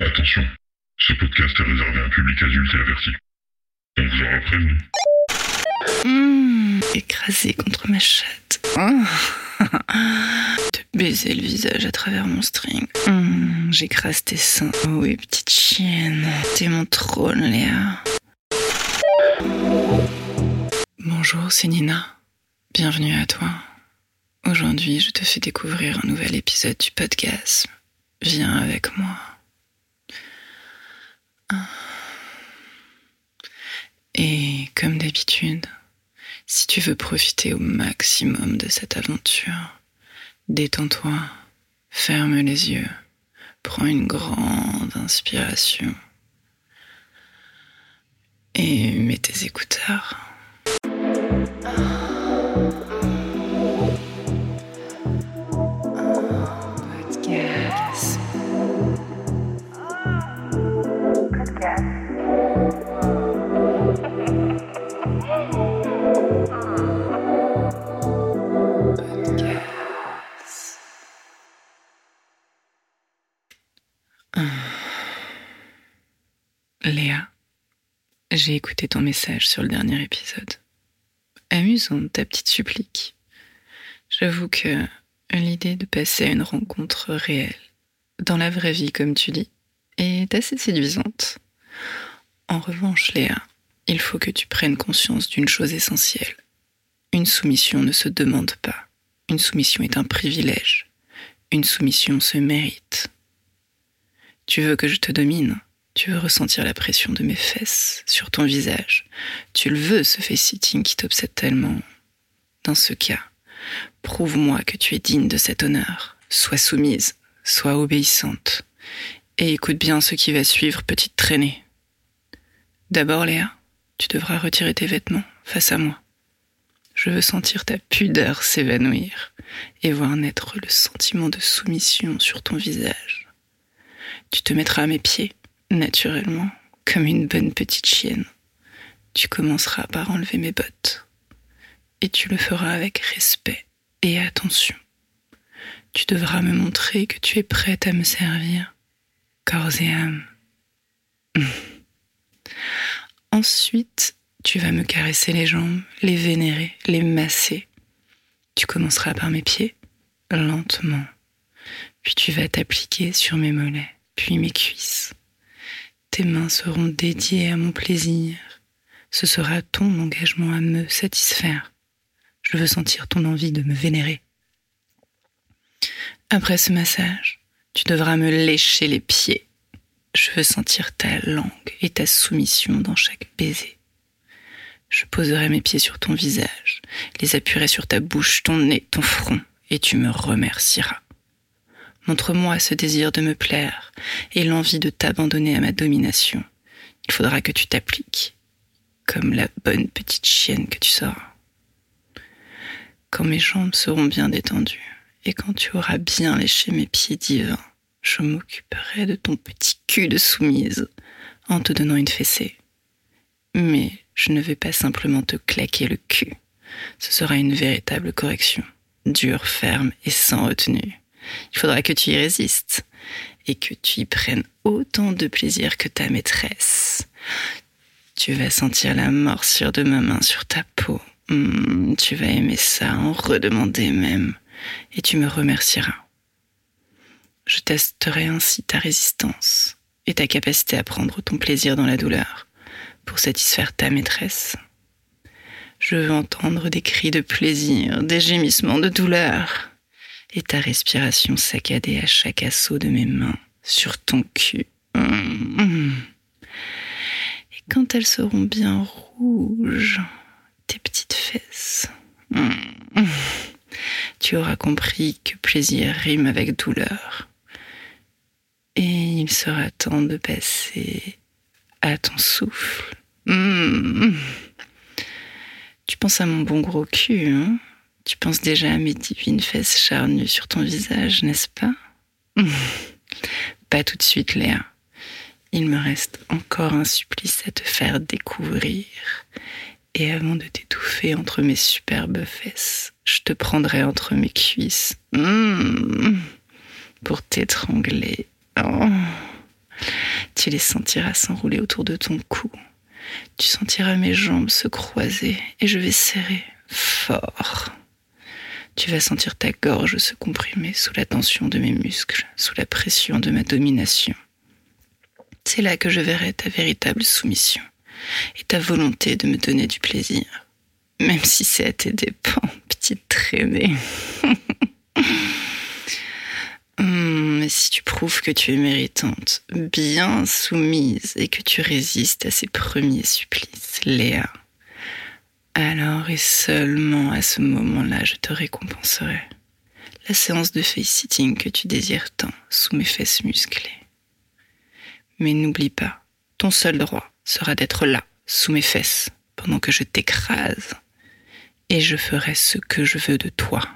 Attention, ce podcast est réservé à un public adulte et averti. On vous aura prévenu. Mmh, écrasé contre ma chatte. Te baiser le visage à travers mon string. Mmh, J'écrase tes seins. Oui, petite chienne. T'es mon trône, Léa. Bonjour, c'est Nina. Bienvenue à toi. Aujourd'hui, je te fais découvrir un nouvel épisode du podcast. Viens avec moi. Et comme d'habitude, si tu veux profiter au maximum de cette aventure, détends-toi, ferme les yeux, prends une grande inspiration et mets tes écouteurs. J'ai écouté ton message sur le dernier épisode. Amusante ta petite supplique. J'avoue que l'idée de passer à une rencontre réelle, dans la vraie vie comme tu dis, est assez séduisante. En revanche, Léa, il faut que tu prennes conscience d'une chose essentielle. Une soumission ne se demande pas. Une soumission est un privilège. Une soumission se mérite. Tu veux que je te domine? Tu veux ressentir la pression de mes fesses sur ton visage Tu le veux, ce face-sitting qui t'obsède tellement Dans ce cas, prouve-moi que tu es digne de cet honneur. Sois soumise, sois obéissante. Et écoute bien ce qui va suivre, petite traînée. D'abord, Léa, tu devras retirer tes vêtements face à moi. Je veux sentir ta pudeur s'évanouir et voir naître le sentiment de soumission sur ton visage. Tu te mettras à mes pieds, naturellement, comme une bonne petite chienne. Tu commenceras par enlever mes bottes. Et tu le feras avec respect et attention. Tu devras me montrer que tu es prête à me servir, corps et âme. Ensuite, tu vas me caresser les jambes, les vénérer, les masser. Tu commenceras par mes pieds, lentement. Puis tu vas t'appliquer sur mes mollets, puis mes cuisses. Tes mains seront dédiées à mon plaisir. Ce sera ton engagement à me satisfaire. Je veux sentir ton envie de me vénérer. Après ce massage, tu devras me lécher les pieds. Je veux sentir ta langue et ta soumission dans chaque baiser. Je poserai mes pieds sur ton visage, les appuierai sur ta bouche, ton nez, ton front, et tu me remercieras. Montre-moi ce désir de me plaire et l'envie de t'abandonner à ma domination. Il faudra que tu t'appliques, comme la bonne petite chienne que tu seras. Quand mes jambes seront bien détendues et quand tu auras bien léché mes pieds divins, je m'occuperai de ton petit cul de soumise en te donnant une fessée. Mais je ne vais pas simplement te claquer le cul. Ce sera une véritable correction, dure, ferme et sans retenue. Il faudra que tu y résistes et que tu y prennes autant de plaisir que ta maîtresse. Tu vas sentir la morsure de ma main sur ta peau. Mmh, tu vas aimer ça, en redemander même, et tu me remercieras. Je testerai ainsi ta résistance et ta capacité à prendre ton plaisir dans la douleur pour satisfaire ta maîtresse. Je veux entendre des cris de plaisir, des gémissements de douleur et ta respiration saccadée à chaque assaut de mes mains sur ton cul. Et quand elles seront bien rouges, tes petites fesses, tu auras compris que plaisir rime avec douleur. Et il sera temps de passer à ton souffle. Tu penses à mon bon gros cul, hein? Tu penses déjà à mes divines fesses charnues sur ton visage, n'est-ce pas. Pas tout de suite, Léa. Il me reste encore un supplice à te faire découvrir. Et avant de t'étouffer entre mes superbes fesses, je te prendrai entre mes cuisses mmh. pour t'étrangler. Oh. Tu les sentiras s'enrouler autour de ton cou. Tu sentiras mes jambes se croiser et je vais serrer fort. Tu vas sentir ta gorge se comprimer sous la tension de mes muscles, sous la pression de ma domination. C'est là que je verrai ta véritable soumission et ta volonté de me donner du plaisir, même si c'est à tes dépens, petite traînée. Mais si tu prouves que tu es méritante, bien soumise et que tu résistes à ces premiers supplices, Léa, alors et seulement à ce moment-là, je te récompenserai. La séance de face-sitting que tu désires tant sous mes fesses musclées. Mais n'oublie pas, ton seul droit sera d'être là, sous mes fesses, pendant que je t'écrase. Et je ferai ce que je veux de toi.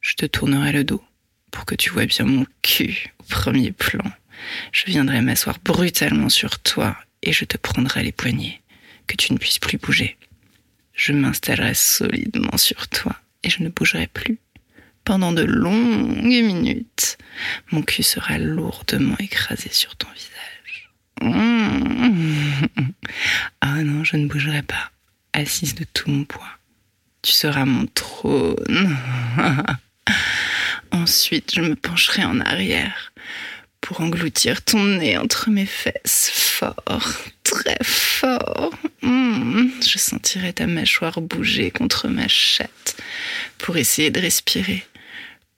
Je te tournerai le dos pour que tu vois bien mon cul au premier plan. Je viendrai m'asseoir brutalement sur toi et je te prendrai les poignets, que tu ne puisses plus bouger. Je m'installerai solidement sur toi et je ne bougerai plus. Pendant de longues minutes, mon cul sera lourdement écrasé sur ton visage. Ah non, je ne bougerai pas, assise de tout mon poids. Tu seras mon trône. Ensuite, je me pencherai en arrière pour engloutir ton nez entre mes fesses fort, très fort. Mmh. Je sentirai ta mâchoire bouger contre ma chatte pour essayer de respirer.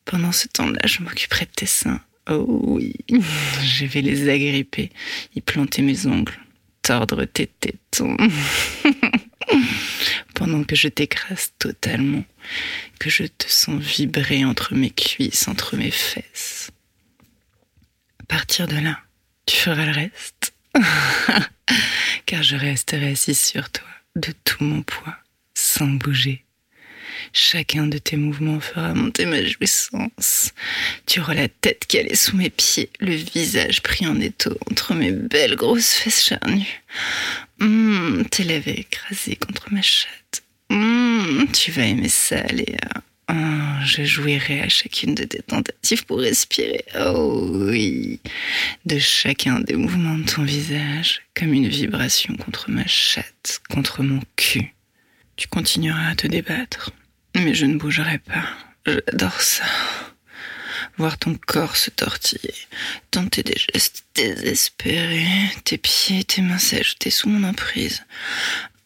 Pendant ce temps-là, je m'occuperai de tes seins. Oh oui, je vais les agripper, y planter mes ongles, tordre tes tétons. Pendant que je t'écrase totalement, que je te sens vibrer entre mes cuisses, entre mes fesses. Partir de là, tu feras le reste. Car je resterai assise sur toi de tout mon poids, sans bouger. Chacun de tes mouvements fera monter ma jouissance. Tu auras la tête calée sous mes pieds, le visage pris en étau entre mes belles grosses fesses charnues. Mmh, tes lèvres écrasées contre ma chatte. Mmh, tu vas aimer ça, Léa. Oh, je jouirai à chacune de tes tentatives pour respirer. Oh oui, de chacun des mouvements de ton visage, comme une vibration contre ma chatte, contre mon cul. Tu continueras à te débattre, mais je ne bougerai pas. J'adore ça. Voir ton corps se tortiller, tenter des gestes désespérés, tes pieds, tes mains s'ajouter sous mon emprise.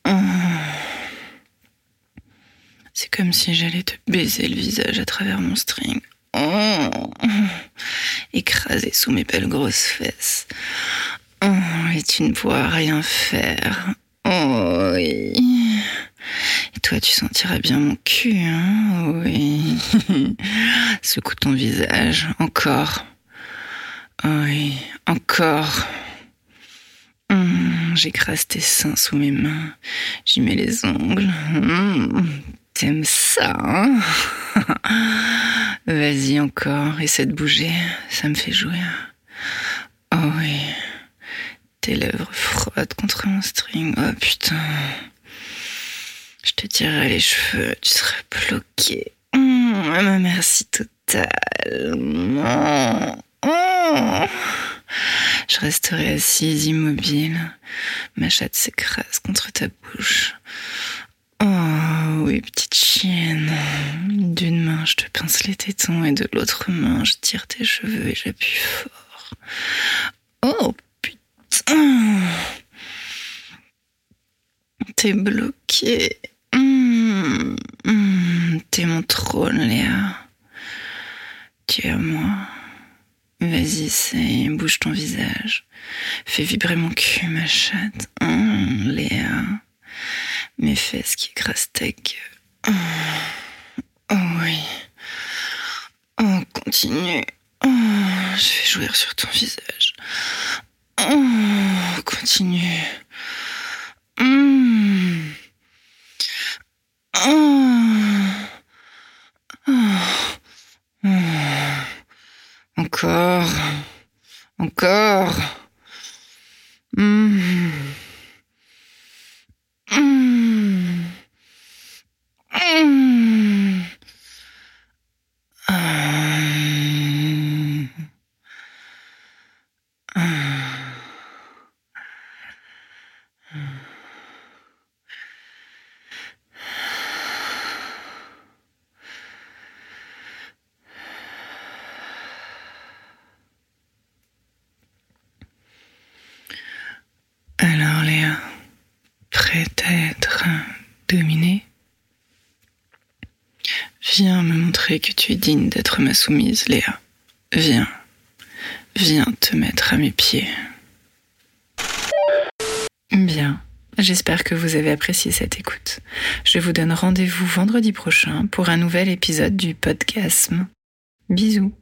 Oh. C'est comme si j'allais te baiser le visage à travers mon string. Oh. Écrasé sous mes belles grosses fesses. Oh, et tu ne pourras rien faire. Oh. Et toi, tu sentiras bien mon cul, hein Oui. Secoue ton visage. Encore. Oui, encore. Hum, J'écrase tes seins sous mes mains. J'y mets les ongles. Hum, T'aimes ça, hein Vas-y encore, essaie de bouger. Ça me fait jouir. Oh oui. Tes lèvres frottent contre mon string. Oh putain. Je te tirerai les cheveux, tu seras bloqué. Mmh, merci totale. Mmh. Mmh. Je resterai assise immobile. Ma chatte s'écrase contre ta bouche. Oh oui, petite chienne. D'une main, je te pince les tétons et de l'autre main, je tire tes cheveux et j'appuie fort. Oh putain. T'es bloqué. Mmh, mmh, T'es mon trône, Léa. Tu es à moi. Vas-y, essaye, bouge ton visage. Fais vibrer mon cul, ma chatte. Mmh, Léa. Mes fesses qui gueule. Oh, oh oui. Oh, continue. Oh, je vais jouir sur ton visage. Oh, continue. Mmh. Oh. Oh. Encore. Encore. Mmh. Mmh. Mmh. Ah. Ah. dominer. Viens me montrer que tu es digne d'être ma soumise, Léa. Viens. Viens te mettre à mes pieds. Bien. J'espère que vous avez apprécié cette écoute. Je vous donne rendez-vous vendredi prochain pour un nouvel épisode du podcast. Bisous.